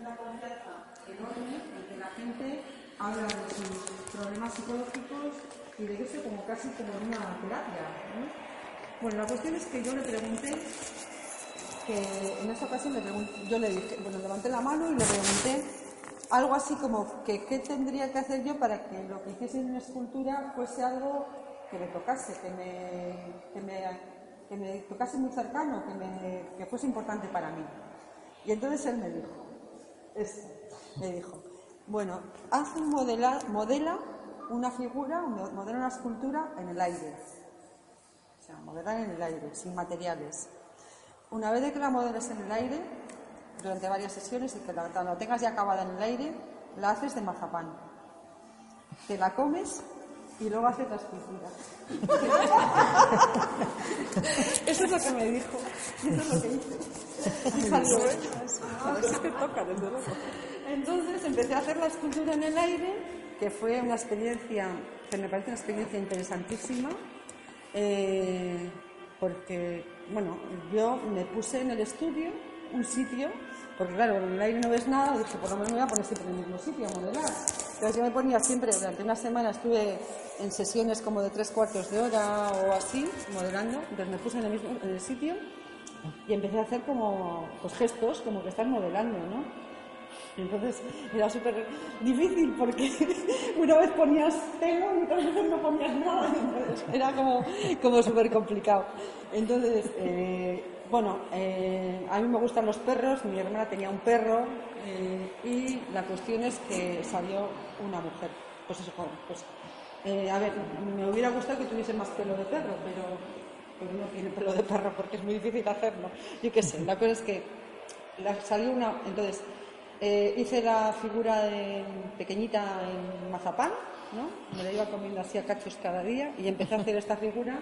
una confianza enorme en que la gente habla de sus problemas psicológicos y de eso como casi como una terapia. ¿no? Bueno, la cuestión es que yo le pregunté, que en esa ocasión yo le dije, bueno, levanté la mano y le pregunté algo así como que qué tendría que hacer yo para que lo que hiciese en una escultura fuese algo que me tocase, que me, que me tocase muy cercano, que, me, que fuese importante para mí. Y entonces él me dijo, esto, me dijo, bueno, haz un modela, modela una figura, modela una escultura en el aire. O sea, modelar en el aire, sin materiales. Una vez que la modeles en el aire, durante varias sesiones y que la, la tengas ya acabada en el aire, la haces de mazapán. Te la comes y luego haces la escultura. eso es lo que me dijo. Eso es lo que hice. Salió. Ah, te toca, desde luego. Entonces empecé a hacer la escultura en el aire, que fue una experiencia, que me parece una experiencia interesantísima, eh, porque, bueno, yo me puse en el estudio un sitio, porque claro, en el aire no ves nada, dije, por lo menos me voy a poner siempre en el mismo sitio a modelar. Entonces yo me ponía siempre, durante una semana estuve en sesiones como de tres cuartos de hora o así, modelando, entonces me puse en el mismo en el sitio y empecé a hacer como pues, gestos, como que estás modelando, ¿no? Entonces era súper difícil porque una vez ponías pelo y otras veces no ponías nada. Entonces era como, como súper complicado. Entonces, eh, bueno, eh, a mí me gustan los perros, mi hermana tenía un perro eh, y la cuestión es que salió una mujer. Pues eso, pues, a ver, me hubiera gustado que tuviese más pelo de perro, pero, no tiene pelo de perro porque es muy difícil hacerlo. Yo qué sé, la cosa es que salió una. Entonces, eh, hice la figura pequeñita en mazapán, ¿no? me la iba comiendo así a cachos cada día y empecé a hacer esta figura.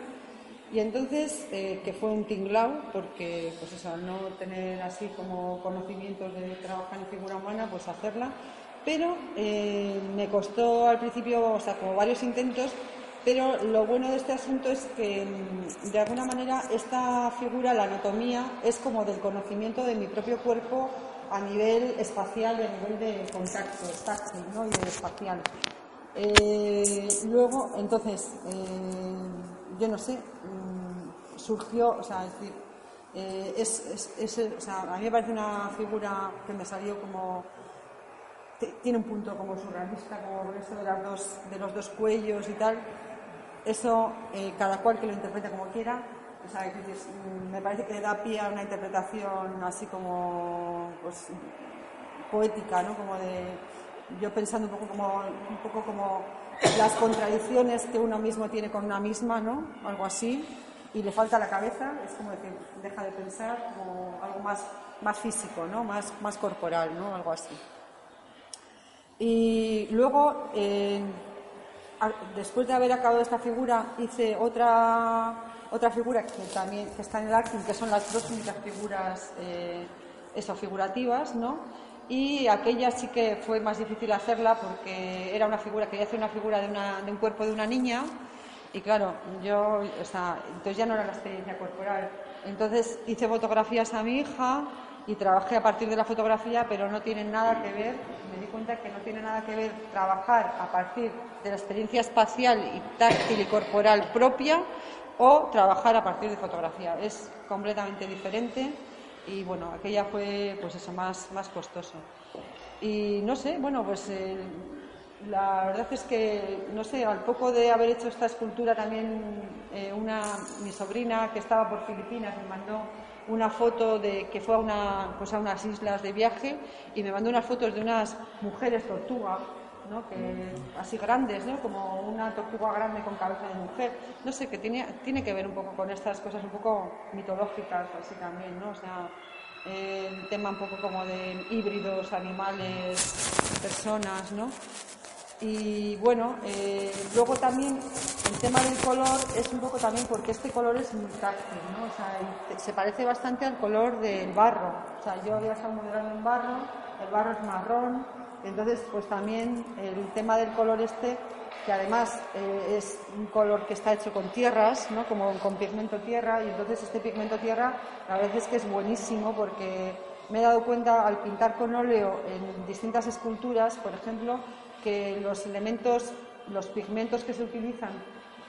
Y entonces, eh, que fue un tinglao, porque pues eso, al no tener así como conocimientos de trabajar en figura humana, pues hacerla. Pero eh, me costó al principio, o sea, como varios intentos, pero lo bueno de este asunto es que, mm, de alguna manera, esta figura, la anatomía, es como del conocimiento de mi propio cuerpo a nivel espacial a nivel de contacto táctil ¿no? y de espacial. Eh, luego, entonces, eh, yo no sé, surgió, o sea, es decir, eh, es, es, o sea, a mí me parece una figura que me salió como tiene un punto como surrealista, como eso de, las dos, de los dos cuellos y tal. Eso, cada cual que lo interprete como quiera, o sea, mm, me parece que da pie a una interpretación así como pues, poética, ¿no? Como de yo pensando un poco como un poco como las contradicciones que uno mismo tiene con una misma, ¿no? Algo así y le falta la cabeza, es como decir, deja de pensar como algo más más físico, ¿no? Más más corporal, ¿no? Algo así. Y luego eh, después de haber acabado esta figura hice otra otra figura que también que está en el acting, que son las dos únicas figuras eh, figurativas, ¿no? Y aquella sí que fue más difícil hacerla porque era una figura, quería hacer una figura de, una, de un cuerpo de una niña y claro, yo, o sea, entonces ya no era la experiencia corporal. Entonces hice fotografías a mi hija y trabajé a partir de la fotografía, pero no tiene nada que ver, me di cuenta que no tiene nada que ver trabajar a partir de la experiencia espacial y táctil y corporal propia o trabajar a partir de fotografía. Es completamente diferente y bueno, aquella fue pues eso, más, más costoso. Y no sé, bueno, pues eh, la verdad es que, no sé, al poco de haber hecho esta escultura también eh, una, mi sobrina que estaba por Filipinas me mandó una foto de que fue a, una, pues a unas islas de viaje y me mandó unas fotos de unas mujeres tortuga que, así grandes, ¿no? como una tortuga grande con cabeza de mujer. No sé, que tiene, tiene que ver un poco con estas cosas un poco mitológicas, así también, ¿no? O sea, el tema un poco como de híbridos, animales, personas, ¿no? Y bueno, eh, luego también el tema del color es un poco también porque este color es muy táctil, ¿no? O sea, se parece bastante al color del barro. O sea, yo había estado modelando en barro, el barro es marrón, entonces, pues también el tema del color este, que además eh, es un color que está hecho con tierras, ¿no? como con pigmento tierra, y entonces este pigmento tierra la verdad es que es buenísimo porque me he dado cuenta al pintar con óleo en distintas esculturas, por ejemplo, que los elementos, los pigmentos que se utilizan,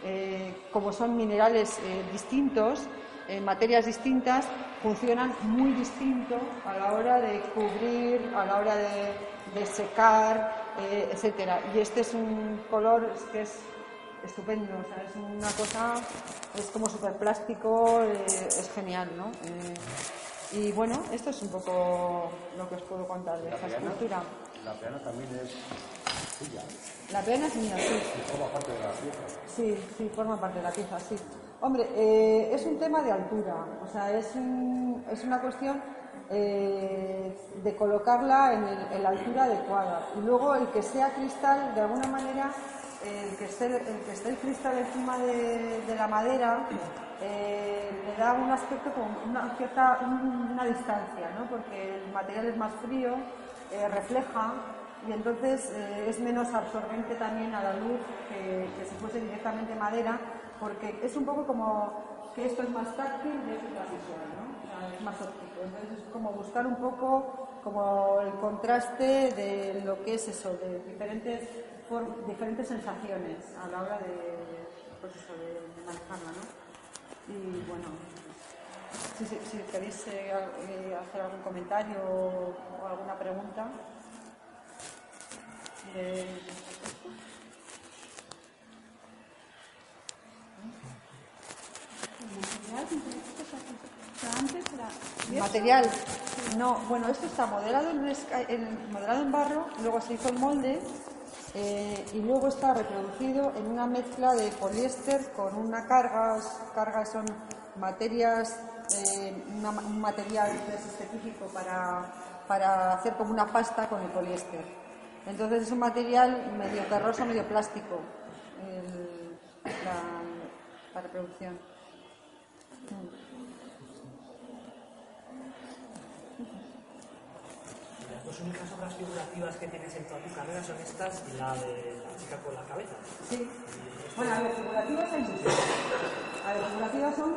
eh, como son minerales eh, distintos, en materias distintas, funcionan muy distinto a la hora de cubrir, a la hora de, secar, eh, etcétera. Y este es un color que es estupendo, es una cosa, es como súper plástico, es genial, ¿no? y bueno, esto es un poco lo que os puedo contar de esta escultura. La también es. La peana es mía, sí. forma parte de la pieza. Sí, sí, forma parte de la pieza, sí. Hombre, eh, es un tema de altura, o sea, es, es una cuestión eh, de colocarla en, la altura adecuada. Y luego el que sea cristal, de alguna manera, el, que esté, el que esté el cristal encima de, la madera eh, le da un aspecto con una cierta una distancia, ¿no? porque el material es más frío refleja y entonces eh, es menos absorbente también a la luz que, si fuese directamente madera, porque es un poco como que esto es más táctil y esto es más visual, ¿no? es más óptico. Entonces es como buscar un poco como el contraste de lo que es eso, de diferentes, diferentes sensaciones a la hora de, pues de manejarla, ¿no? Y bueno, si, queréis eh, eh, hacer algún comentario o, alguna pregunta. Material. No, bueno, esto está modelado en, modelado en barro, luego se hizo el molde eh, y luego está reproducido en una mezcla de poliéster con una carga, cargas son materias eh, un material específico para, para, hacer como una pasta con el poliéster. Entonces es un material medio terroso, medio plástico, la, reproducción. Las dos únicas obras figurativas que tienes en toda tu carrera son estas y la de la chica con la cabeza. Sí. Bueno, a ver, figurativas hay muchas. A ver, figurativas son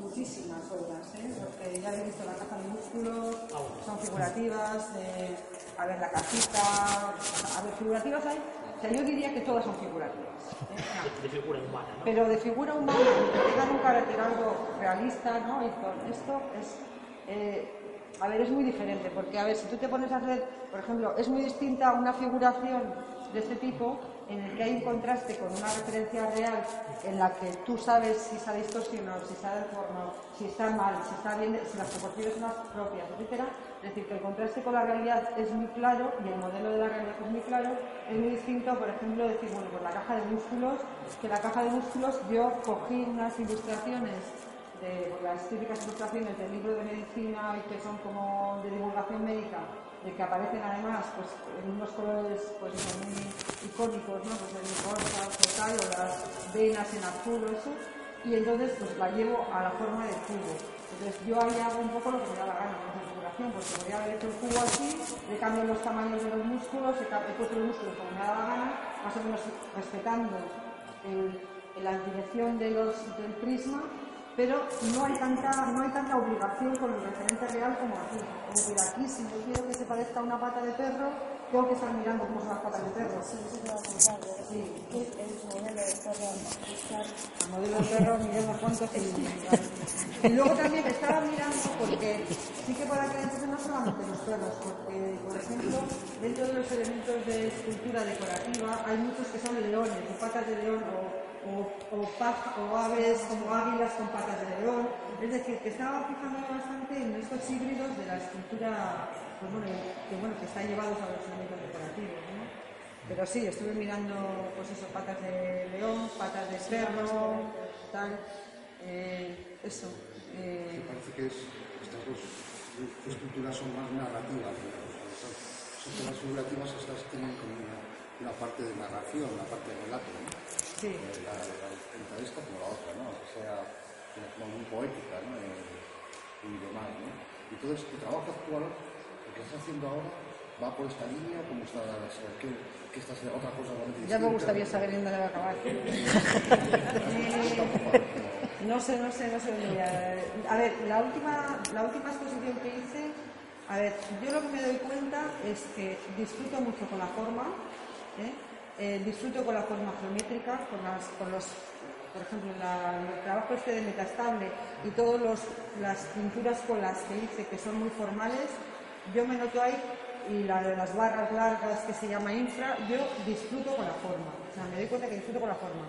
muchísimas obras, ¿eh? porque ya he visto la caja de músculos, son figurativas, eh, a ver la cajita, a ver, figurativas hay, o sea, yo diría que todas son figurativas. ¿eh? De, figura humana, ¿no? Pero de figura humana, que tengan un carácter algo realista, ¿no? esto es, eh, a ver, es muy diferente, porque a ver, si tú te pones a hacer, por ejemplo, es muy distinta una figuración de este tipo en el que hay un contraste con una referencia real en la que tú sabes si está distorsionado, si está deformado, si está mal, si está bien, si las proporciones son las propias, etcétera. Es decir, que el contraste con la realidad es muy claro y el modelo de la realidad es muy claro. Es muy distinto, por ejemplo, decir, bueno, pues la caja de músculos, que la caja de músculos yo cogí unas ilustraciones de las típicas ilustraciones del libro de medicina y que son como de divulgación médica que aparecen además pues, en unos colores pues, muy icónicos, ¿no? pues el rosa o o las venas en azul o eso, y entonces pues la llevo a la forma de cubo. Entonces yo ahí hago un poco lo que me da la gana con la configuración, porque podría haber hecho el cubo así, le cambio los tamaños de los músculos, he, puesto los músculos como me da la gana, más o menos respetando la dirección de los, del prisma pero no hay tanta, no hay tanta obligación con el referente real como aquí. Es decir, aquí si yo quiero que se parezca a una pata de perro, tengo que estar mirando cómo son las patas de perro. Sí, sí, sí. El modelo de perro. El modelo de perro, miremos cuántos y, y luego también estaba mirando porque sí que para que entonces no solamente los perros, porque por ejemplo, dentro de los elementos de escultura decorativa hay muchos que son leones, o patas de león, o o, aves como águilas con patas de león. Es decir, que estaba fijando bastante en estos híbridos de la escultura pues bueno, que, bueno, que están llevados a los elementos decorativos. Pero sí, estuve mirando pues eso, patas de león, patas de cerro, tal. Eh, eso. Eh... parece que es, estas dos esculturas son más narrativas. Son figurativas, estas tienen como una, una, parte de narración, una parte de relato. Sí. La, la, esta como la otra, ¿no? Que sea como muy poética, ¿no? Y, demás, ¿no? Todo tu trabajo actual, lo que estás haciendo ahora, va por esta línea, ¿cómo estás, qué, qué estás haciendo? Otra cosa Ya me gustaría saber dónde va a acabar. no sé, no sé, no sé. A ver, la última, la última exposición que hice A ver, yo lo que me doy cuenta es que disfruto mucho con la forma, ¿eh? Eh, disfruto con la forma geométrica, con, las, con los, por ejemplo, la- el trabajo este de metastable y todas las pinturas con las que hice que son muy formales, yo me noto ahí y la de las barras largas que se llama infra, yo disfruto con la forma, o sea, me doy cuenta que disfruto con la forma.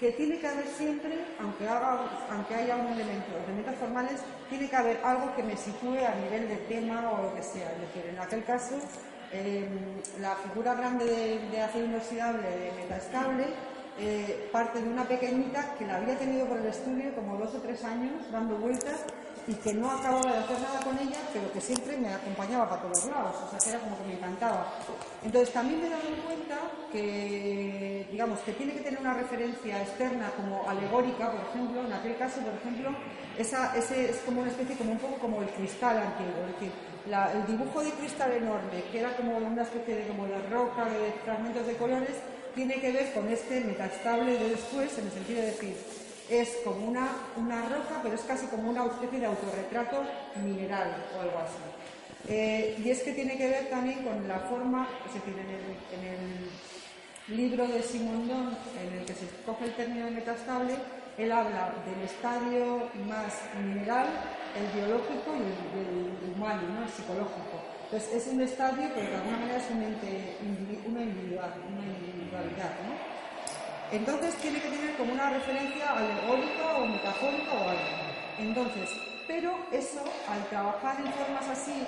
Que tiene que haber siempre, aunque, haga, aunque haya un elemento, elementos formales, tiene que haber algo que me sitúe a nivel de tema o lo que sea. Es decir, en aquel caso, eh, la figura grande de, de acero inoxidable de metaestable eh, parte de una pequeñita que la había tenido por el estudio como dos o tres años dando vueltas y que no acababa de hacer nada con ella, pero que siempre me acompañaba para todos lados, o sea que era como que me encantaba. Entonces también me he dado cuenta que, digamos, que tiene que tener una referencia externa como alegórica, por ejemplo, en aquel caso, por ejemplo, esa, ese es como una especie, como un poco como el cristal antiguo, es decir, la- el dibujo de cristal enorme, que era como una especie de como de roca, de fragmentos de colores, tiene que ver con este metastable de después, en el sentido de decir, es como una, una roca, pero es casi como una especie de autorretrato mineral o algo así. Eh, y es que tiene que ver también con la forma, es decir, en el, en el libro de Simondon, en el que se coge el término de metastable, él habla del estadio más mineral, el biológico y el, el humano, ¿no? el psicológico. Entonces es un estadio, pero de alguna manera es una, individual, una individualidad. Entonces tiene que tener como una referencia alegórica o metafórica o algo. Entonces, pero eso, al trabajar en formas así,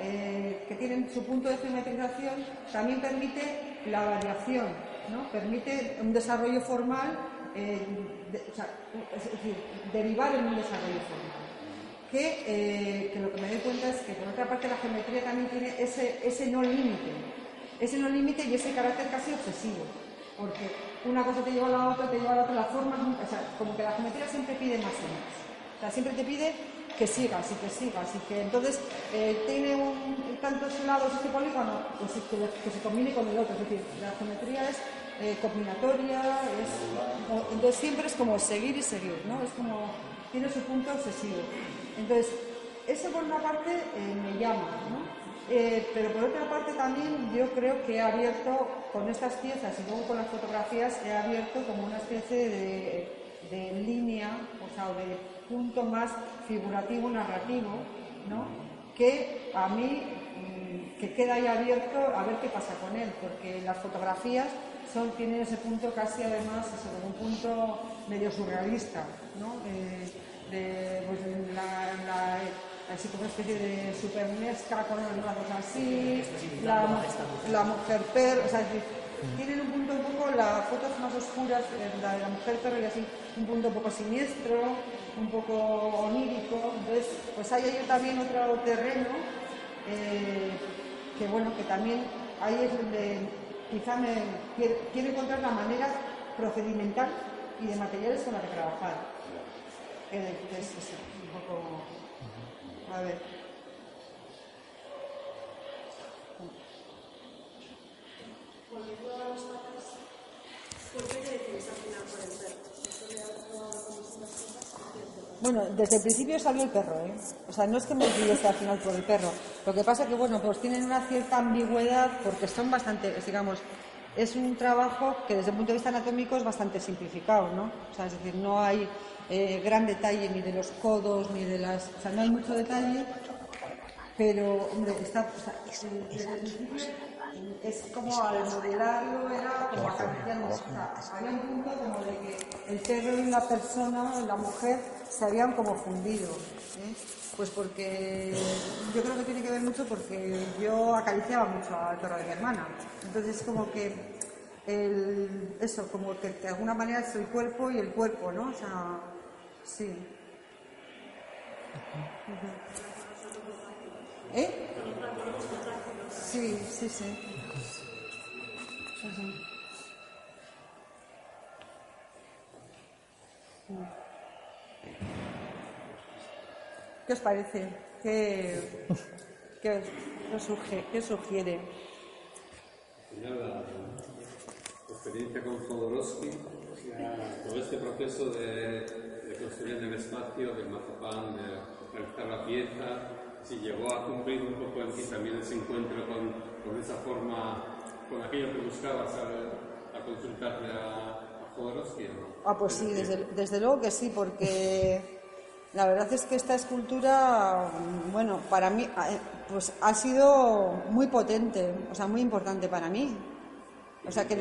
eh, que tienen su punto de geometrización, también permite la variación, ¿no? Permite un desarrollo formal, eh, es decir, derivar en un desarrollo formal. Que, eh, que lo que me doy cuenta es que por otra parte la geometría también tiene ese, ese no límite, ese no límite y ese carácter casi obsesivo, porque una cosa te lleva a la otra, te lleva a la otra, la forma nunca, o sea, como que la geometría siempre pide más y más. Siempre te pide que sigas y que sigas y que entonces eh, tiene un, tantos lados este polígono, pues que se combine con el otro. Es decir, la geometría es eh, combinatoria, entonces siempre es como seguir y seguir, ¿no? Es como, tiene su punto obsesivo. Entonces, eso por una parte eh, me llama, ¿no? Eh, pero por otra parte también yo creo que he abierto con estas piezas y luego con las fotografías he abierto como una especie de, línea, o sea, de punto más figurativo, narrativo, ¿no? Que a mí mm, que queda ahí abierto a ver qué pasa con él, porque las fotografías son, tienen ese punto casi además, eso, un punto medio surrealista, ¿no? Eh, de, pues, la, la- así como una especie de supernesca con los brazos así, la, la mujer perro, o sea, es decir, tienen un punto un poco, las fotos más oscuras, la de la mujer perro y así, un punto un poco siniestro, un poco onírico, entonces, pues ahí hay también otro terreno eh, que bueno, que también ahí es donde quizá me quiero, quiero encontrar la manera procedimental y de materiales con la que trabajar. Eh, que es eso, un poco... A ver. Volviendo a las patas, ¿por qué te decides al final por el perro? ¿Eso le ha probado con distintas cosas? ¿Por qué el perro? Bueno, desde el principio salió el perro, ¿eh? O sea, no es que me decidiese al final por el perro. Lo que pasa que, bueno, pues tienen una cierta ambigüedad porque son bastante, digamos, es un trabajo que desde el punto de vista anatómico es bastante simplificado, ¿no? O sea, es decir, no hay eh, gran detalle ni de los codos ni de las... O sea, no hay mucho detalle, pero, hombre, está... O sea, desde el principio es como al modelarlo era como acariciando, o sea, había un punto como de que el perro y la persona, la mujer, se habían como fundido. ¿eh? Pues porque yo creo que tiene que ver mucho porque yo acariciaba mucho al perro de mi hermana. Entonces como que el- eso, como que de alguna manera es el cuerpo y el cuerpo, ¿no? O sea, sí. ¿Eh? Sí, sí, sí. ¿Qué os parece? ¿Qué, qué qué suge- qué sugiere? La experiencia con Jodorowsky, todo este proceso de, de construir en el espacio, del mazapán, de realizar la pieza, si llegó a cumplir un poco en ti también ese encuentro con, con esa forma, con aquello que buscabas al, al consultarle a, a Jodorowsky. ¿o no? Ah, pues sí, desde, desde luego que sí, porque la verdad es que esta escultura, bueno, para mí eh, pues ha sido muy potente, o sea, muy importante para mí. O sea que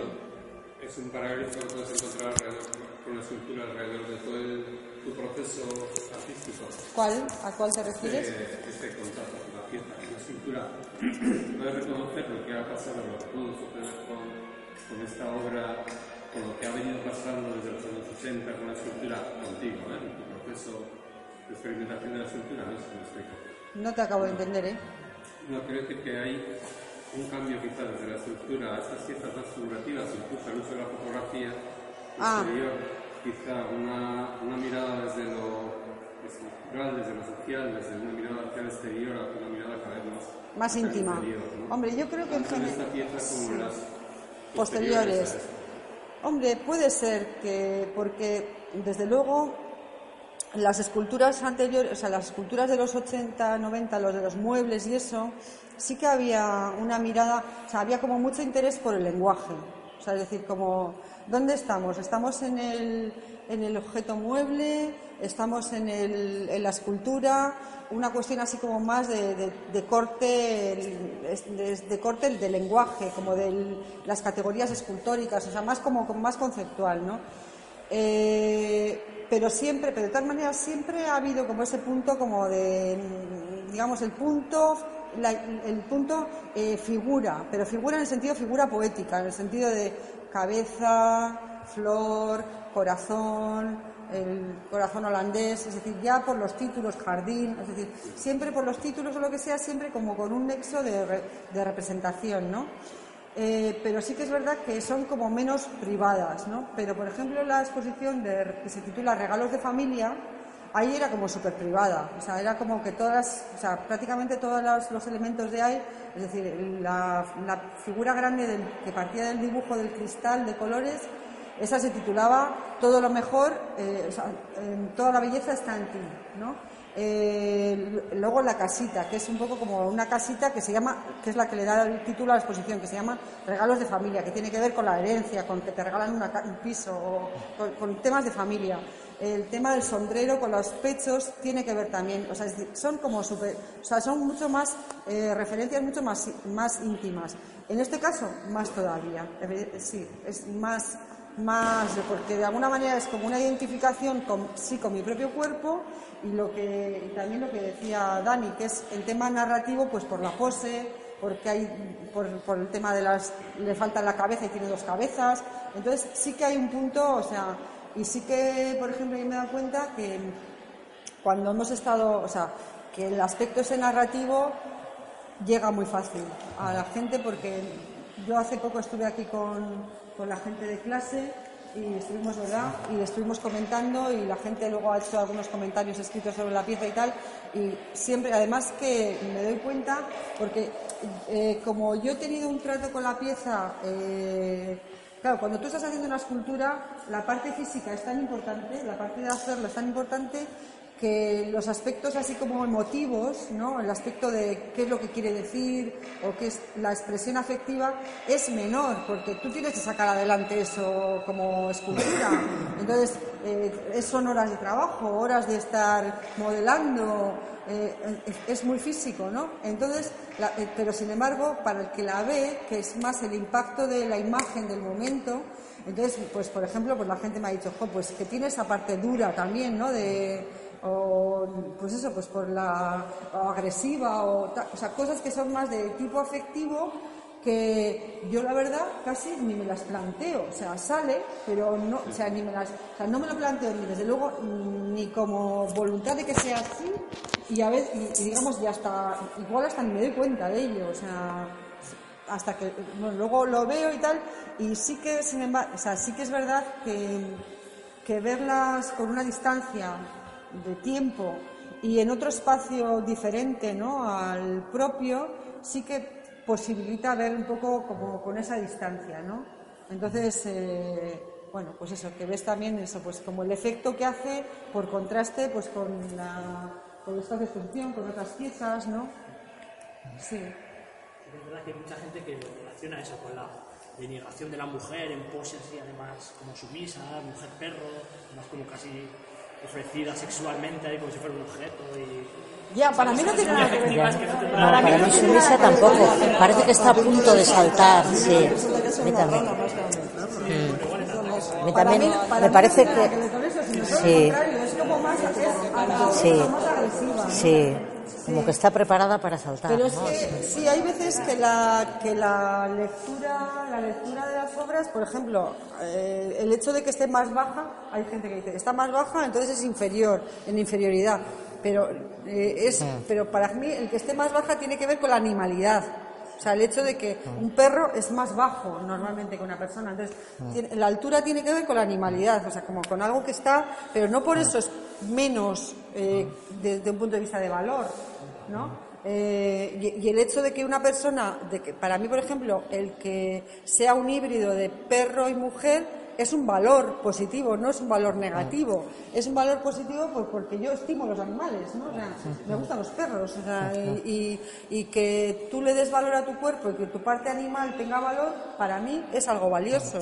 Es un paralelismo que puedes encontrar alrededor- con la escultura alrededor de todo el, tu proceso artístico. ¿cuál? ¿A cuál te refieres? Este, este contacto con la pieza, con la escultura. Puedes reconocer lo que ha pasado, lo que pudo suceder con, con esta obra, con lo que ha venido pasando desde los años 80 con la escultura contigo, ¿eh? en tu proceso experimentación de la escultura, no. No te acabo de entender, ¿eh? No, quiero decir que hay un cambio quizás desde la estructura a estas piezas más figurativas, incluso al uso de la fotografía Ah. exterior, quizá una, una mirada desde lo estructural, desde lo social, desde una mirada hacia el exterior, hacia una mirada cada vez más, Más el íntima. Hombre, yo creo que en Tanto en esta general... como las Posteriores. esta. Hombre, puede ser que, porque desde luego las esculturas anteriores, o sea, las esculturas de los 80, 90, los de los muebles y eso, sí que había una mirada, o sea, había como mucho interés por el lenguaje. O sea, es decir, como, ¿dónde estamos? ¿Estamos en el, en el objeto mueble? ¿Estamos en, el, en la escultura? Una cuestión así como más de, de- de corte, de, de corte de lenguaje, como de las categorías escultóricas, o sea, más como, más conceptual, ¿no? Eh, pero siempre, pero de tal manera siempre ha habido como ese punto como de, digamos, el punto, el punto eh, figura, pero figura en el sentido figura poética, en el sentido de cabeza, flor, corazón, el corazón holandés, es decir, ya por los títulos, jardín, es decir, siempre por los títulos o lo que sea, siempre como con un nexo de, re- de representación, ¿no? Eh, pero sí que es verdad que son como menos privadas, ¿no? Pero, por ejemplo, la exposición que se titula Regalos de Familia, ahí era como súper privada, o sea, era como que todas, o sea, prácticamente todos los, elementos de ahí, es decir, la, figura grande que partía del dibujo del cristal de colores, esa se titulaba Todo lo mejor, eh, o sea, toda la belleza está en ti, ¿no? Eh, luego la casita, que es un poco como una casita que se llama, que es la que le da el título a la exposición, que se llama Regalos de Familia, que tiene que ver con la herencia, con que te regalan una un piso, o con, temas de familia. El tema del sombrero con los pechos tiene que ver también, o sea, son como super, o sea, son mucho más eh, referencias mucho más, más íntimas. En este caso, más todavía, Eh, sí, es más más porque de alguna manera es como una identificación con, sí con mi propio cuerpo y lo que también lo que decía Dani que es el tema narrativo pues por la pose porque hay por, por el tema de las le falta la cabeza y tiene dos cabezas. Entonces sí que hay un punto o sea y sí que por ejemplo yo me he dado cuenta que cuando hemos estado o sea que el aspecto ese narrativo llega muy fácil a la gente porque yo hace poco estuve aquí con, con la gente de clase y estuvimos, ¿verdad? Y estuvimos comentando y la gente luego ha hecho algunos comentarios escritos sobre la pieza y tal. Y siempre, además que me doy cuenta, porque eh, como yo he tenido un trato con la pieza, eh, claro, cuando tú estás haciendo una escultura, la parte física es tan importante, la parte de hacerlo es tan importante que los aspectos así como emotivos, ¿no? el aspecto de qué es lo que quiere decir o qué es la expresión afectiva es menor, porque tú tienes que sacar adelante eso como escultura. Entonces, eh, son horas de trabajo, horas de estar modelando, eh, es, muy físico, ¿no? Entonces, la- eh, pero sin embargo, para el que la ve, que es más el impacto de la imagen del momento, entonces, pues por ejemplo, pues la gente me ha dicho, "Jo, pues que tiene esa parte dura también, ¿no? De, o pues eso, pues por la agresiva o, o sea, cosas que son más de tipo afectivo que yo la verdad casi ni me las planteo, o sea, sale, pero no, o sea, ni me las, o sea, no me lo planteo ni desde luego ni como voluntad de que sea así. Y a veces, y, y digamos, ya hasta, igual hasta ni me doy cuenta de ello, o sea, hasta que bueno, luego lo veo y tal. Y sí que sin embargo o sea sí que es verdad que, que verlas con una distancia de tiempo y en otro espacio diferente ¿no? al propio sí que posibilita ver un poco como con esa distancia ¿no? entonces eh, bueno pues eso que ves también eso pues como el efecto que hace por contraste pues con la con esta exposición, con otras piezas, ¿no? Sí. Es verdad que hay mucha gente que relaciona eso con la denigración de la mujer en poses y además como sumisa, mujer perro, además como casi ofrecida sexualmente ahí como si fuera un objeto y Ya, para mí no tiene nada que ver. no No, para mí sumisa tampoco. Parece que está a punto de saltar, sí. A mí también. Mí también me parece no que... Sí. lo contrario, es como más, es a- Sí. ¿no? Sí, como que está preparada para saltar, Pero es ¿no? que sí, hay veces que la, que la lectura, la lectura de las obras, por ejemplo, eh, el hecho de que esté más baja, hay gente que dice, está más baja, entonces es inferior, en inferioridad. Pero, eh, es, pero para mí el que esté más baja tiene que ver con la animalidad. O sea, el hecho de que un perro es más bajo normalmente que una persona. Entonces, tiene- la altura tiene que ver con la animalidad, o sea, como con algo que está, pero no por eso es menos eh, desde un punto de vista de valor, ¿no? Eh, y, y el hecho de que una persona, de que para mí, por ejemplo, el que sea un híbrido de perro y mujer es un valor positivo, no es un valor negativo. Es un valor positivo pues, porque yo estimo los animales, ¿no? O sea, me gustan los perros, o sea, y, y- y que tú le des valor a tu cuerpo y que tu parte animal tenga valor, para mí es algo valioso.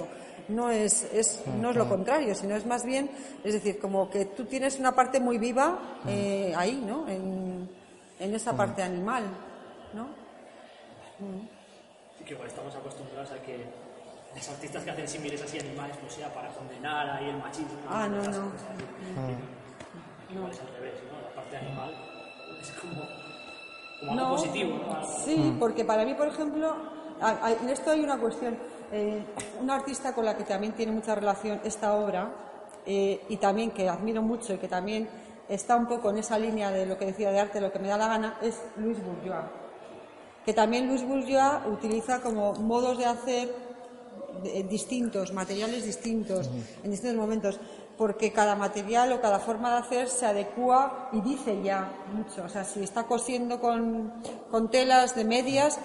No es, es, no es lo contrario, sino es más bien, es decir, como que tú tienes una parte muy viva eh, ahí, ¿no? En, en esa parte animal, ¿no? Sí que igual estamos acostumbrados a que los artistas que hacen símiles así animales pues sea para condenar ahí el machismo Ah, no, no. cosas así. igual es al revés ¿no? la parte animal es como, como algo No, positivo ¿no? Algo- Sí, porque para mí, por ejemplo, en esto hay una cuestión. Eh, una artista con la que también tiene mucha relación esta obra eh, y también que admiro mucho y que también está un poco en esa línea de lo que decía de arte, lo que me da la gana, es Luis Bourgeois. Que también Luis Bourgeois utiliza como modos de hacer eh, distintos, materiales distintos, en distintos momentos, porque cada material o cada forma de hacer se adecua y dice ya mucho. O sea, si está cosiendo con, con telas de medias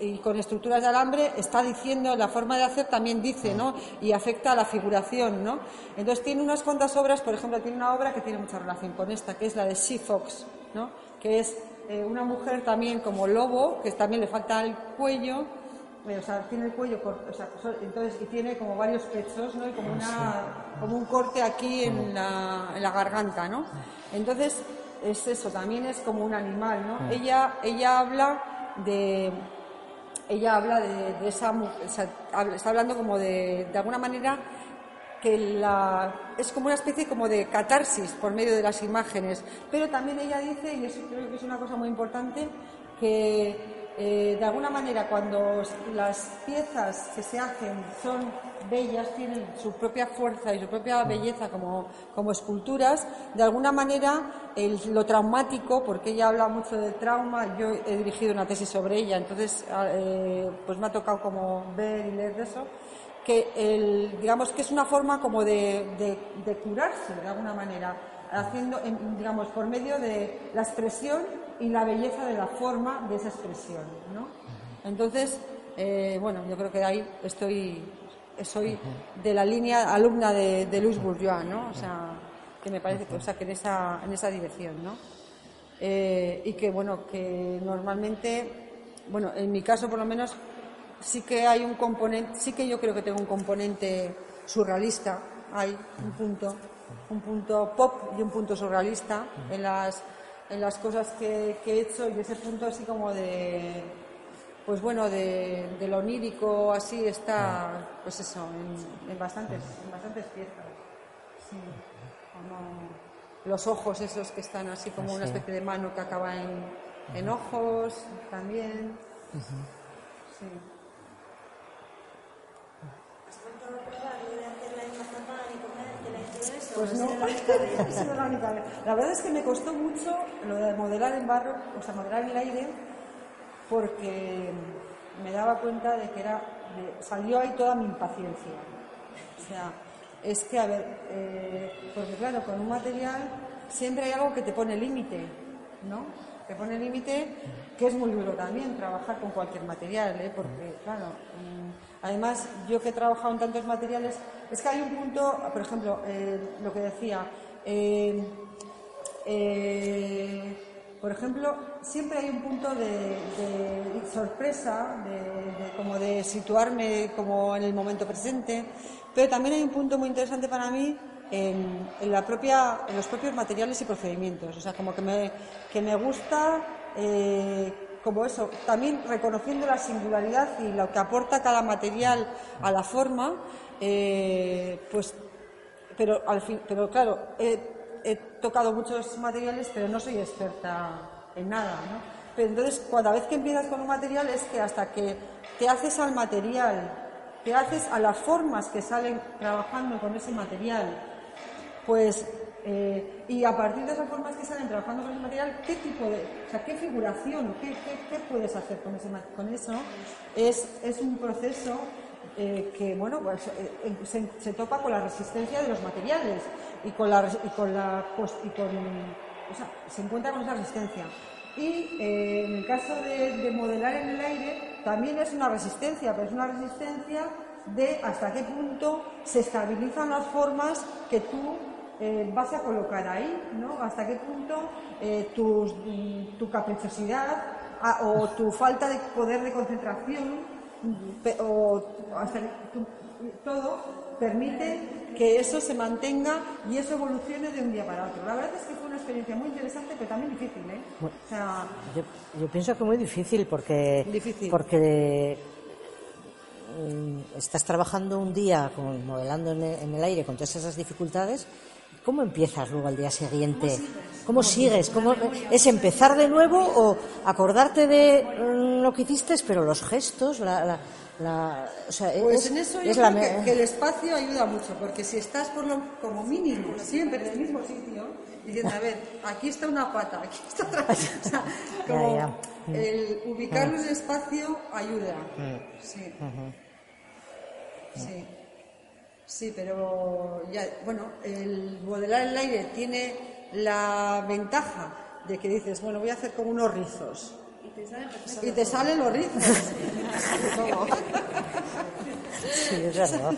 y con estructuras de alambre, está diciendo, la forma de hacer también dice, ¿no? Y afecta a la figuración, ¿no? Entonces tiene unas cuantas obras, por ejemplo, tiene una obra que tiene mucha relación con esta, que es la de She Fox, ¿no? Que es eh, una mujer también como lobo, que también le falta el cuello, o sea, tiene el cuello corto, o sea, so- entonces, y tiene como varios pechos, ¿no? Y como, una, como un corte aquí en la, en la garganta, ¿no? Entonces, es eso, también es como un animal, ¿no? Ella, ella habla de, ella habla de, de esa mujer, o sea, está hablando como de, de alguna manera, que la, es como una especie como de catarsis por medio de las imágenes. Pero también ella dice, y eso creo que es una cosa muy importante, que eh, de alguna manera cuando las piezas que se hacen son bellas, tienen su propia fuerza y su propia belleza como, como esculturas, de alguna manera el- lo traumático, porque ella habla mucho del trauma, yo he dirigido una tesis sobre ella, entonces ah, eh, pues me ha tocado como ver y leer de eso, que el, digamos que es una forma como de, de- de curarse de alguna manera, haciendo, en- digamos, por medio de la expresión y la belleza de la forma de esa expresión, ¿no? Entonces, eh, bueno, yo creo que de ahí estoy, soy de la línea alumna de, de Luis Bourgeois, ¿no? O sea, que me parece que, o sea, que en esa, en esa dirección, ¿no? Eh, y que bueno que normalmente bueno en mi caso por lo menos sí que hay un componente sí que yo creo que tengo un componente surrealista hay un punto un punto pop y un punto surrealista en las en las cosas que, que he hecho y ese punto así como de pues bueno de, de lo onírico así está pues eso en, en bastantes en bastantes piezas sí como los ojos esos que están así como una especie de mano que acaba en, en ojos también. Sí. Pues no, la verdad es que me costó mucho lo de modelar en barro, o sea, modelar el aire, porque me daba cuenta de que era, salió ahí toda mi impaciencia. O sea, es que, a ver, eh, porque claro, con un material siempre hay algo que te pone límite, ¿no? Te pone límite, que es muy duro también trabajar con cualquier material, ¿eh? Porque, claro, mm, además, yo que he trabajado en tantos materiales, es que hay un punto, por ejemplo, eh, lo que decía, eh, eh, por ejemplo, siempre hay un punto de, sorpresa, de, como de situarme como en el momento presente, pero también hay un punto muy interesante para mí en, la propia, en los propios materiales y procedimientos. O sea, como que me, que me gusta, como eso, también reconociendo la singularidad y lo que aporta cada material a la forma, eh, pues pero al fin, pero claro, he, he tocado muchos materiales, pero no soy experta en nada, ¿no? Pero entonces, cada vez que empiezas con un material es que hasta que te haces al material, te haces a las formas que salen trabajando con ese material, pues eh, y a partir de esas formas que salen trabajando con ese material, ¿qué tipo de, o sea, qué figuración, qué, qué, qué puedes hacer con, ese, con eso? Es, es un proceso eh, que, bueno, pues, eh, se, topa con la resistencia de los materiales y con la, y con la, pos- y con, o sea, se encuentra con esa resistencia. Y en el caso de modelar en el aire, también es una resistencia, pero es una resistencia de hasta qué punto se estabilizan las formas que tú eh, vas a colocar ahí, ¿no? Hasta qué punto eh, tus- mm, tu caprichosidad o tu falta de poder de concentración pe- o hasta tu- todo permite que eso se mantenga y eso evolucione de un día para otro. La verdad es que fue una experiencia muy interesante, pero también difícil, ¿eh? O sea, Yo, yo pienso que muy difícil porque, Difícil. porque mm, estás trabajando un día modelando en el, en el aire con todas esas dificultades. ¿Cómo empiezas luego al día siguiente? ¿Cómo sigues? ¿Cómo, ¿Es empezar de nuevo o acordarte de mm, lo que hiciste, pero los gestos, la, la- la- o sea, Pues es, en eso yo es creo la que, el espacio ayuda mucho, porque si estás por lo, como mínimo siempre en el mismo sitio, diciendo, a ver, aquí está una pata, aquí está otra, o sea, como Ya, ya. el ubicarlo en el espacio ayuda. Sí. Sí. Sí, pero ya, bueno, el modelar el aire tiene la ventaja de que dices, bueno, voy a hacer como unos rizos. Y te salen los rizos. Sí, es verdad.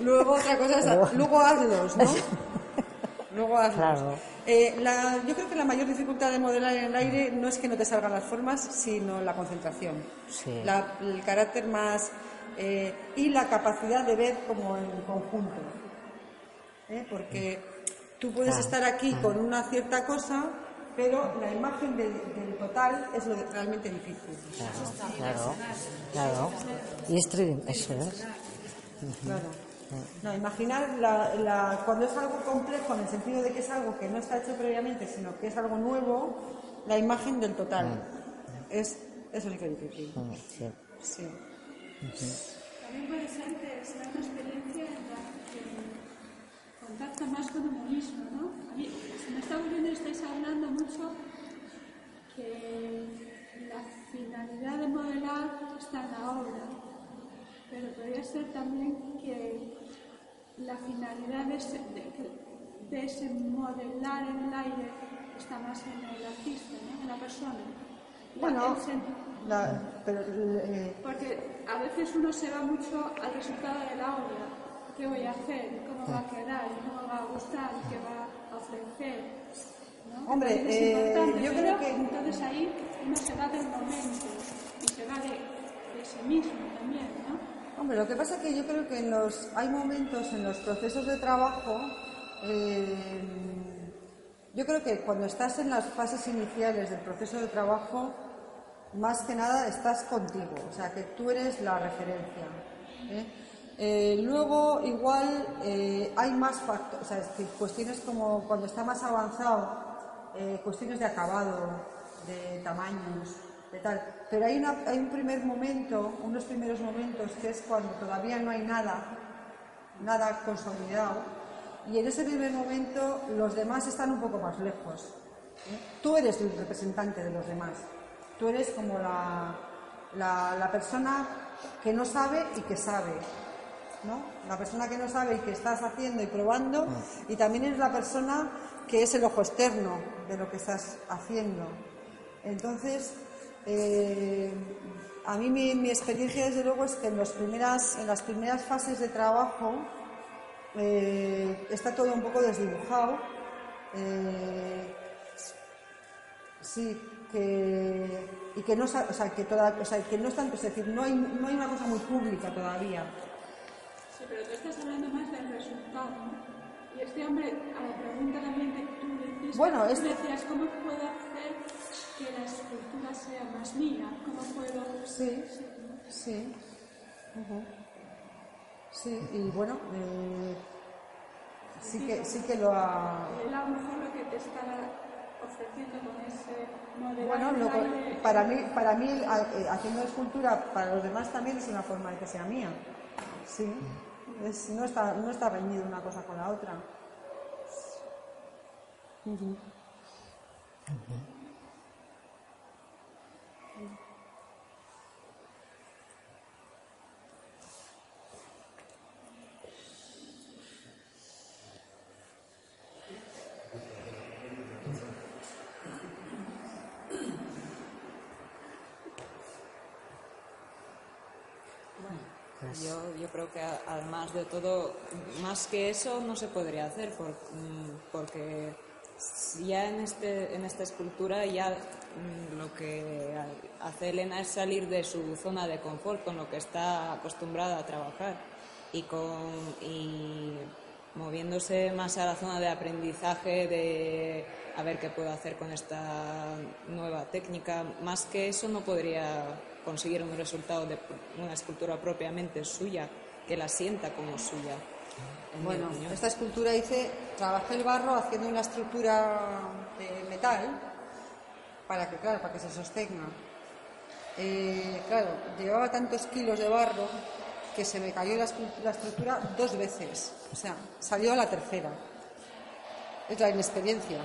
Luego otra cosa es, luego hazlos, ¿no? Luego hazlos. Claro. Eh, la- yo creo que la mayor dificultad de modelar en el aire no es que no te salgan las formas, sino la concentración. Sí. La- el carácter más eh, y la capacidad de ver como en conjunto. ¿eh? Porque tú puedes Ah, estar aquí con una cierta cosa, pero la imagen del, del total es lo realmente difícil. Claro, claro. Y es eso es. Claro. No, imaginar la, la- cuando es algo complejo en el sentido de que es algo que no está hecho previamente, sino que es algo nuevo, la imagen del total. Es, eso sí que es difícil. Mm, sí. Sí. También puede ser que sea una experiencia en la que contacta más con uno mismo, ¿no? A mí se me está volviendo, estáis hablando mucho que la finalidad de modelar está en la obra, pero podría ser también que la finalidad de ese, de, que- de ese modelar en el aire está más en el artista, ¿no? en la persona. Bueno, el la- pero eh, porque a veces uno se va mucho al resultado de la obra. ¿Qué voy a hacer? ¿Cómo va a quedar? ¿Y ¿Cómo va a gustar? ¿Y ¿Qué va a ofrecer? ¿no? Hombre, es eh, importante, yo pero creo que- entonces ahí uno se va del momento y se va de, de sí mismo también, ¿no? Hombre, lo que pasa es que yo creo que en los, hay momentos en los procesos de trabajo, eh, yo creo que cuando estás en las fases iniciales del proceso de trabajo, más que nada estás contigo, o sea, que tú eres la referencia. ¿eh? Eh, luego, igual, eh, hay más factores, o sea, cuestiones como cuando está más avanzado, cuestiones de acabado, de tamaños, de tal. Pero hay, una- hay un primer momento, unos primeros momentos, que es cuando todavía no hay nada, nada consolidado, y en ese primer momento los demás están un poco más lejos. Tú eres el representante de los demás. Tú eres como la, la, la persona que no sabe y que sabe. ¿no? La persona que no sabe y que estás haciendo y probando, y también es la persona que es el ojo externo de lo que estás haciendo. Entonces, eh, a mí mi, mi experiencia desde luego es que en, los primeras, en las primeras fases de trabajo eh, está todo un poco desdibujado Eh, sí, que, y que no, o sea, que, toda, o sea, que no es tanto, es decir, no hay, no hay una cosa muy pública todavía. Sí, pero tú estás hablando más del resultado, ¿no? Y este hombre, a la pregunta también que tú decías, Bueno, tú decías, ¿cómo puedo hacer que la escultura sea más mía? ¿Cómo puedo...? Sí, sí. Ujú. Sí, y bueno, eh, sí, que, sí que lo ha... Él a lo mejor lo que te está ofreciendo con ese modelo Bueno, lo- para mí, para mí a- eh, haciendo escultura para los demás también es una forma de que sea mía. Sí, es- no, está, no está reñido una cosa con la otra. Ujú. Yo, yo creo que además de todo, más que eso no se podría hacer mm, porque ya en, este, en esta escultura ya mm, lo que ha- hace Elena es salir de su zona de confort con lo que está acostumbrada a trabajar y, con, y moviéndose más a la zona de aprendizaje de a ver qué puedo hacer con esta nueva técnica. Más que eso no podría conseguir un resultado de una escultura propiamente suya, que la sienta como suya. Bueno, esta escultura hice, trabajé el barro haciendo una estructura de metal para que, claro, para que se sostenga. Eh, claro, llevaba tantos kilos de barro que se me cayó la estructura dos veces. O sea, salió a la tercera. Es la inexperiencia.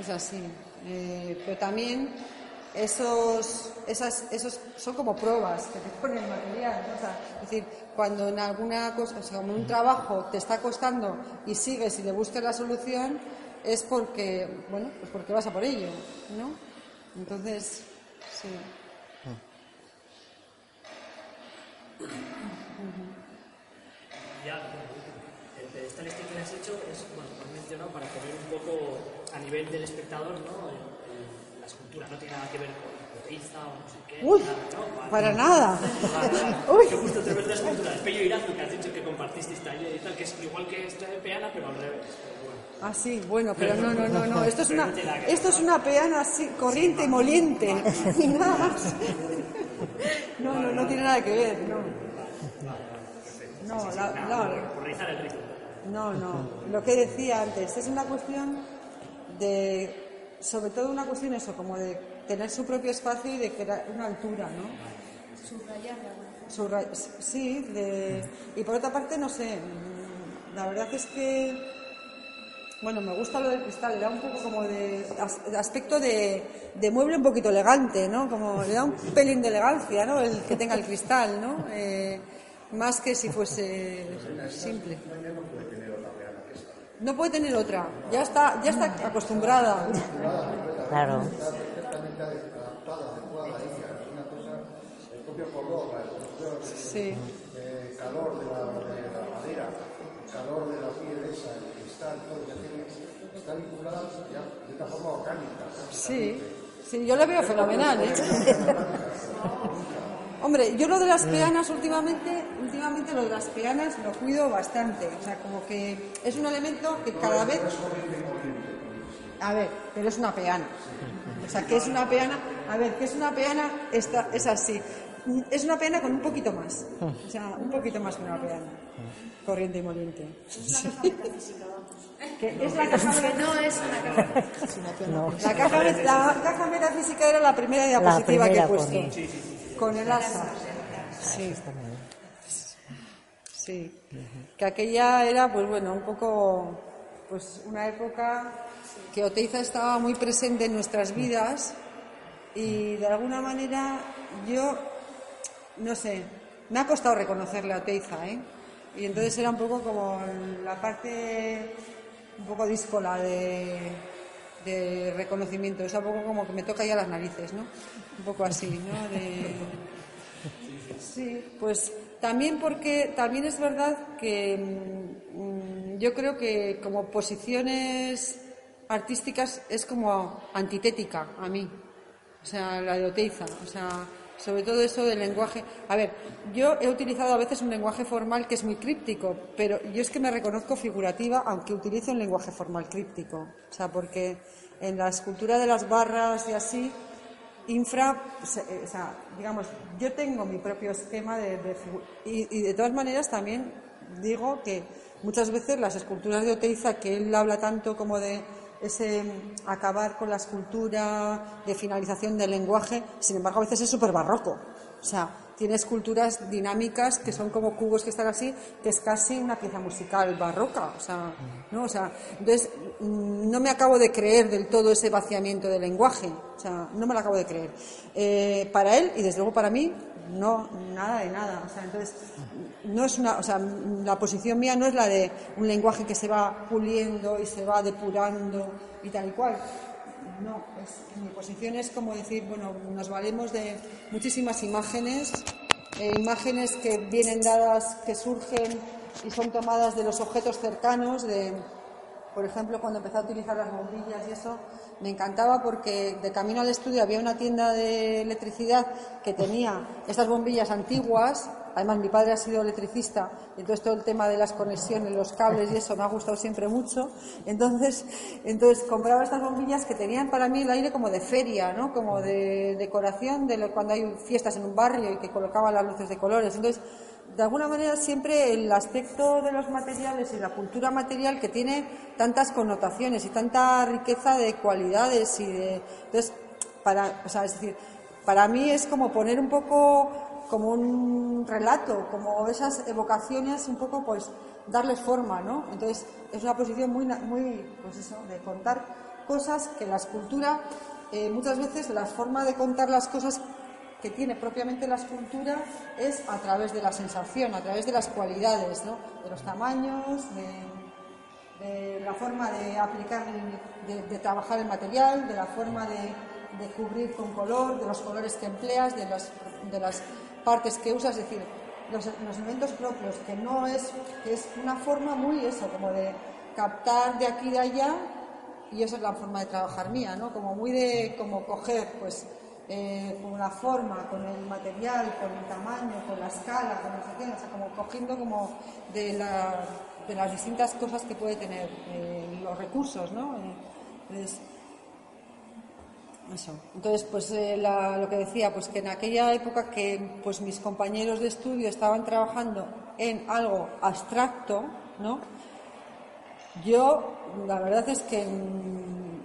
Es así. Eh, pero también esos, esas, esos son como pruebas que te ponen el material. O sea, es decir, cuando en alguna cosa, o sea, en un trabajo te está costando y sigues y le buscas la solución, es porque, bueno, pues porque vas a por ello, ¿no? Entonces, sí. Ya, el pedestal este que has hecho es, bueno, mencionado para poner un poco a nivel del espectador, ¿no? Escultura no tiene nada que ver con Oteiza o no sé qué. Uy, nada, ¿no? Para nada. Uy. Que justo te ves la escultura del Pello Irazu que has dicho que compartisteis taller y tal, que es igual que esta de Peana, pero al revés. Pero bueno. Ah, sí, bueno, pero no, no, no, no. Esto es una, esto es una peana así, corriente y moliente. Y nada más. No, no, no tiene nada que ver, no. No, la- ritmo. no, no. Lo que decía antes, es una cuestión de, sobre todo una cuestión eso, como de tener su propio espacio y de crear una altura, ¿no? Subrayarla. sí, de, y por otra parte, no sé, la verdad es que, bueno, me gusta lo del cristal, le da un poco como de aspecto de, de mueble un poquito elegante, ¿no? Como le da un pelín de elegancia, ¿no? El que tenga el cristal, ¿no? Eh, más que si fuese simple. No puede tener otra, ya está, ya está acostumbrada. Claro. la Sí. el calor de la, de la madera, el calor de la piel esa, el cristal, todo, ya tiene, está vinculada ya de una forma orgánica. Sí, sí, yo lo veo fenomenal, ¿eh? Hombre, yo lo de las peanas últimamente, últimamente lo de las peanas lo cuido bastante. O sea, como que es un elemento que cada vez... A ver, pero es una peana. O sea, que es una peana... A ver, que es una peana, esta, es así. Es una peana con un poquito más. O sea, un poquito más que una peana. Corriente y moliente. Que es la caja no es una caja. No. La caja, la caja metafísica era la primera diapositiva primera, que he puesto. pone. Con el asa. Sí. Sí. Que aquella era, pues bueno, un poco, pues una época que Oteiza estaba muy presente en nuestras vidas y de alguna manera yo, no sé, me ha costado reconocerle a Oteiza, ¿eh? Y entonces era un poco como la parte un poco díscola de, de reconocimiento, es un poco como que me toca ya las narices, ¿no? Un poco así, ¿no? De, Sí, pues también porque también es verdad que mm, yo creo que como posiciones artísticas es como antitética a mí. O sea, la de Oteiza. O sea, sobre todo eso del lenguaje. A ver, yo he utilizado a veces un lenguaje formal que es muy críptico, pero yo es que me reconozco figurativa, aunque utilizo un lenguaje formal críptico. O sea, porque en la escultura de las barras y así, infra, o sea, digamos, yo tengo mi propio esquema de, de y, y de todas maneras también digo que muchas veces las esculturas de Oteiza, que él habla tanto como de ese acabar con la escultura, de finalización del lenguaje, sin embargo a veces es súper barroco. O sea, tiene esculturas dinámicas que son como cubos que están así, que es casi una pieza musical barroca. O sea, ¿no? O sea, entonces mm, no me acabo de creer del todo ese vaciamiento del lenguaje. O sea, no me lo acabo de creer. Eh, para él y desde luego para mí, no, nada de nada. O sea, entonces, no es una, o sea, la posición mía no es la de un lenguaje que se va puliendo y se va depurando y tal y cual. No, es, mi posición es como decir, bueno, nos valemos de muchísimas imágenes, eh, imágenes que vienen dadas, que surgen y son tomadas de los objetos cercanos, de, por ejemplo, cuando empecé a utilizar las bombillas y eso, me encantaba porque de camino al estudio había una tienda de electricidad que tenía estas bombillas antiguas. Además, mi padre ha sido electricista, entonces todo el tema de las conexiones, los cables y eso me ha gustado siempre mucho. Entonces, entonces compraba estas bombillas que tenían para mí el aire como de feria, ¿no? como de decoración de lo, cuando hay fiestas en un barrio y que colocaban las luces de colores. Entonces, de alguna manera siempre el aspecto de los materiales y la cultura material que tiene tantas connotaciones y tanta riqueza de cualidades y de entonces para es decir para mí es como poner un poco como un relato como esas evocaciones un poco pues darles forma no entonces es una posición muy muy pues eso de contar cosas que la escultura eh, muchas veces la forma de contar las cosas que tiene propiamente la escultura es a través de la sensación, a través de las cualidades, ¿no? de los tamaños, de, la forma de aplicar, de, trabajar el material, de la forma de, cubrir con color, de los colores que empleas, de las, de las partes que usas, es decir, los, elementos propios, que no es, es una forma muy eso, como de captar de aquí y de allá, y esa es la forma de trabajar mía, ¿no? Como muy de, como coger, pues, eh, con la forma, con el material, con el tamaño, con la escala, con no sé o sea, como cogiendo como de, la, de las distintas cosas que puede tener eh, los recursos, ¿no? Entonces, eso. Entonces, pues eh, lo que decía, pues que en aquella época que pues mis compañeros de estudio estaban trabajando en algo abstracto, ¿no? Yo, la verdad es que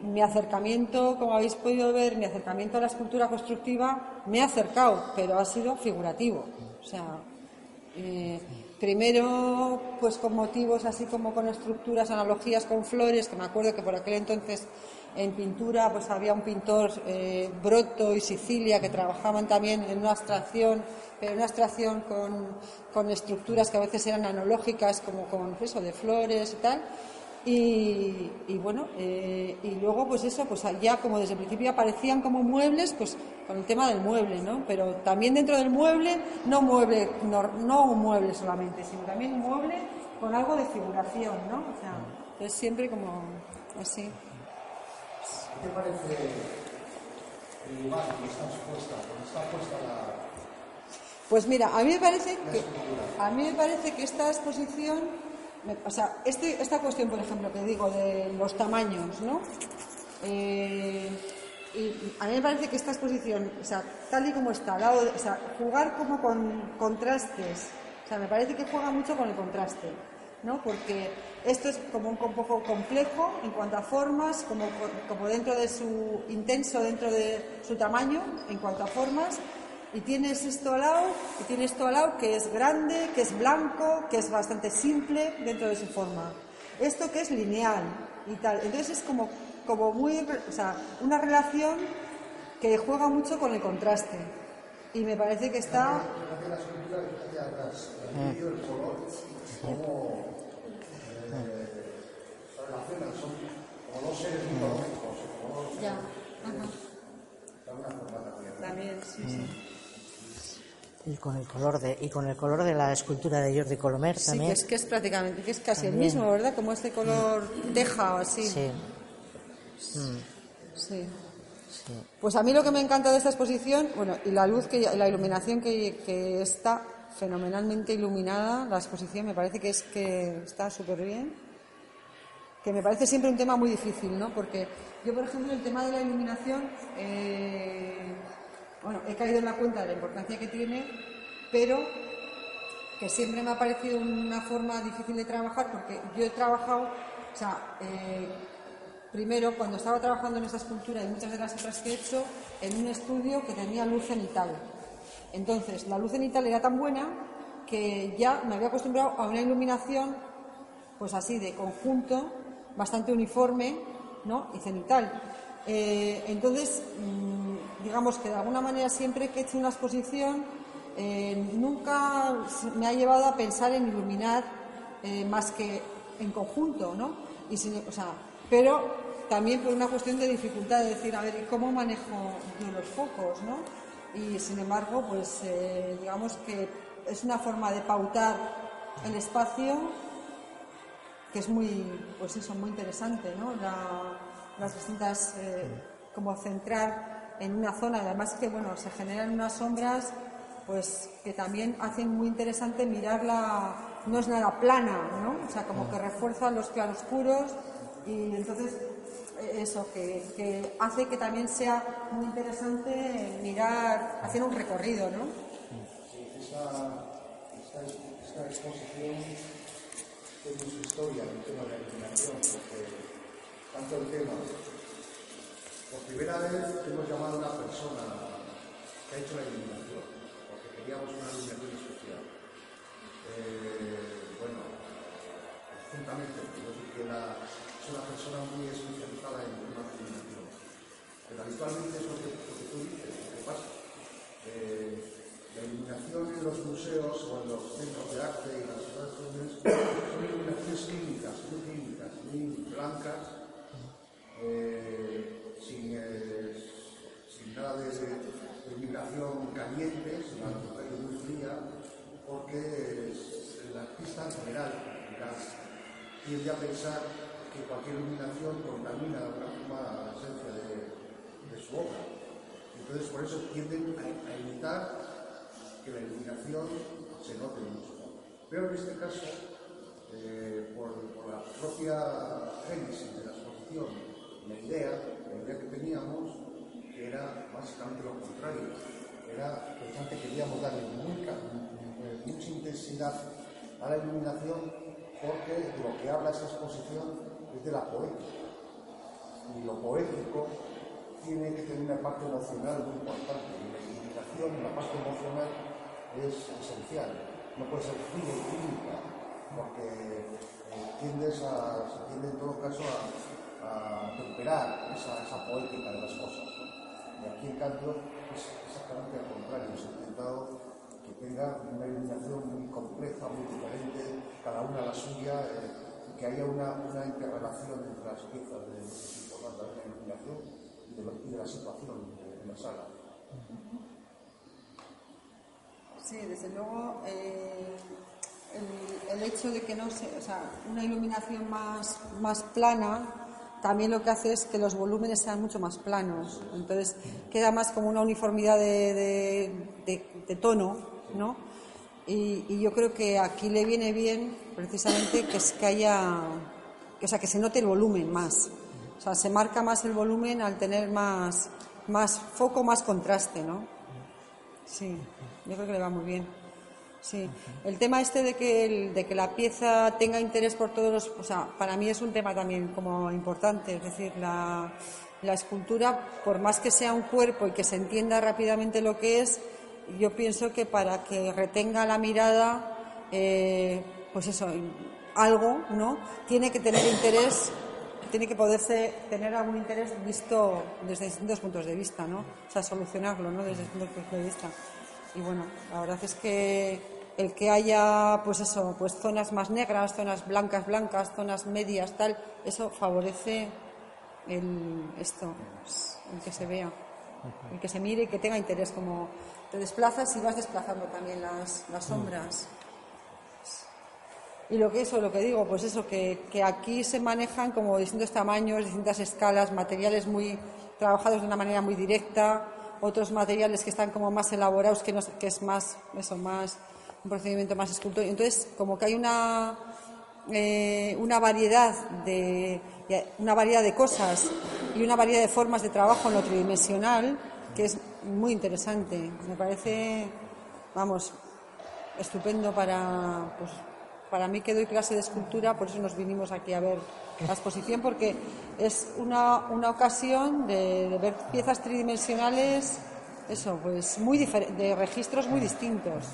mi acercamiento, como habéis podido ver, mi acercamiento a la escultura constructiva me ha acercado, pero ha sido figurativo. O sea, eh, primero, pues con motivos así como con estructuras, analogías con flores, que me acuerdo que por aquel entonces en pintura pues había un pintor eh, Broto y Sicilia que trabajaban también en una abstracción, pero una abstracción con, con estructuras que a veces eran analógicas, como con eso de flores y tal. Y, y, bueno, eh, y luego pues eso, pues ya como desde el principio aparecían como muebles, pues con el tema del mueble, ¿no? Pero también dentro del mueble, no mueble, no, no un mueble solamente, sino también un mueble con algo de figuración, ¿no? O sea, es siempre como así. ¿Qué te parece el lugar donde está puesta la... Pues mira, a mí me parece que, a mí me parece que esta exposición o sea, este, esta cuestión, por ejemplo, que digo de los tamaños, ¿no? Eh, a mí me parece que esta exposición, o sea, tal y como está, o sea, jugar como con contrastes, o sea, me parece que juega mucho con el contraste, ¿no? Porque esto es como un, un poco complejo en cuanto a formas, como, como dentro de su intenso, dentro de su tamaño, en cuanto a formas, y tienes esto al lado, y tienes esto al lado que es grande, que es blanco, que es bastante simple dentro de su forma. Esto que es lineal y tal. Entonces es como, como muy, o sea, una relación que juega mucho con el contraste. Y me parece que está... Ya. Ajá. También, sí, sí. Y con el color de y con el color de la escultura de Jordi Colomer sí, también. que es que es prácticamente que es casi también. el mismo, ¿verdad? Como este color teja o así. Sí. Sí. Pues a mí lo que me encanta de esta exposición, bueno, y la luz, que la iluminación que, que está fenomenalmente iluminada, la exposición me parece que es que está súper bien, que me parece siempre un tema muy difícil, ¿no? Porque yo, por ejemplo, el tema de la iluminación, eh, bueno, he caído en la cuenta de la importancia que tiene, pero que siempre me ha parecido una forma difícil de trabajar porque yo he trabajado, o sea, eh, primero cuando estaba trabajando en esa escultura y muchas de las otras que he hecho, en un estudio que tenía luz cenital. Entonces, la luz cenital era tan buena que ya me había acostumbrado a una iluminación, pues así, de conjunto, bastante uniforme, ¿no? Y cenital. Eh, entonces, mm, digamos que de alguna manera siempre que he hecho una exposición, eh, nunca me ha llevado a pensar en iluminar eh, más que en conjunto, ¿no? O sea, pero también por una cuestión de dificultad de decir, a ver, ¿y ¿cómo manejo yo los focos, no? Y sin embargo, pues eh, digamos que es una forma de pautar el espacio que es muy, pues eso, muy interesante, ¿no? La- las distintas, como centrar en una zona, además que, bueno, se generan unas sombras, pues que también hacen muy interesante mirarla, no es nada plana, ¿no? O sea, como que refuerza los claroscuros y entonces eh, eso, que, que hace que también sea muy interesante mirar, hacer un recorrido, ¿no? Esta exposición tiene su historia, el tema de la iluminación, porque tanto el tema, por primera vez hemos llamado a una persona que ha hecho la iluminación, porque queríamos una iluminación especial. Eh, bueno, juntamente, yo sé que la- es una persona muy especializada en de iluminación, pero habitualmente es lo que, tú dices, lo que pasa. Eh, la iluminación en los museos o en los centros de arte y las ciudades son iluminaciones clínicas, muy clínicas, muy blancas, eh, sin, eh, sin nada de, de vibración caliente, sino al contrario muy fría, porque el artista en general tiende a pensar que cualquier iluminación contamina de alguna forma la esencia de, de su obra. Entonces, por eso tienden a, a evitar que la iluminación se note mucho. Pero en este caso, eh, por, por la propia génesis de la exposición, la idea, idea que teníamos, era básicamente lo contrario, era que queríamos darle mucha, mucha intensidad a la iluminación porque lo que habla esa exposición es de la poética. Y lo poético tiene que tener una parte emocional muy importante. Y la iluminación, la parte emocional, es esencial. No puede ser fría y clínica, porque eh, tiendes a, tiende en todo caso a, a temperar esa, esa poética de las cosas. Y aquí, en cambio, es exactamente al contrario. Se ha intentado que tenga una iluminación muy compleja, muy diferente, cada una la suya, eh, y que haya una, una interrelación entre las piezas de través de la iluminación y de, de la situación de, de la sala. Sí, desde luego eh, el, el hecho de que no se, o sea, una iluminación más, más plana también lo que hace es que los volúmenes sean mucho más planos. Entonces queda más como una uniformidad de, de- de- de tono, ¿no? Y, y yo creo que aquí le viene bien precisamente que, es que haya, que, o sea, que se note el volumen más. O sea, se marca más el volumen al tener más, más foco, más contraste, ¿no? Sí, yo creo que le va muy bien. Sí, el tema este de que, el- de que la pieza tenga interés por todos los... O sea, para mí es un tema también como importante, es decir, la, la escultura, por más que sea un cuerpo y que se entienda rápidamente lo que es, yo pienso que para que retenga la mirada, eh, pues eso, algo, ¿no? Tiene que tener interés, tiene que poderse tener algún interés visto desde distintos puntos de vista, ¿no? O sea, solucionarlo, ¿no? Desde distintos puntos de vista. Y bueno, la verdad es que el que haya, pues eso, pues zonas más negras, zonas blancas, blancas, zonas medias, tal, eso favorece el, esto, el que se vea, el que se mire y que tenga interés, como te desplazas y vas desplazando también las, las sombras. Y lo que eso, lo que digo, pues eso, que, que aquí se manejan como distintos tamaños, distintas escalas, materiales muy trabajados de una manera muy directa, otros materiales que están como más elaborados, que, no, que es más, eso, más, un procedimiento más escultórico. Entonces, como que hay una, eh, una variedad de una variedad de cosas y una variedad de formas de trabajo en lo tridimensional que es muy interesante. Me parece, vamos, estupendo para, pues, para mí que doy clase de escultura, por eso nos vinimos aquí a ver la exposición, porque es una, una ocasión de, ver piezas tridimensionales, eso, pues muy de registros muy distintos.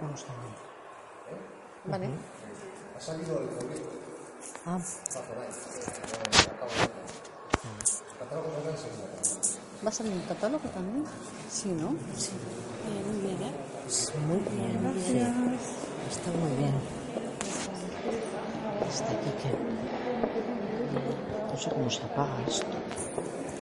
Vamos a ver. ¿Vale? Ha salido el folleto, Ah, está por ahí. eh, acabo de ver. El catálogo también. ¿Va a salir el catálogo también? Sí, ¿no? es muy bien. sí. Está muy bien. Está aquí que... No sé cómo se apaga esto.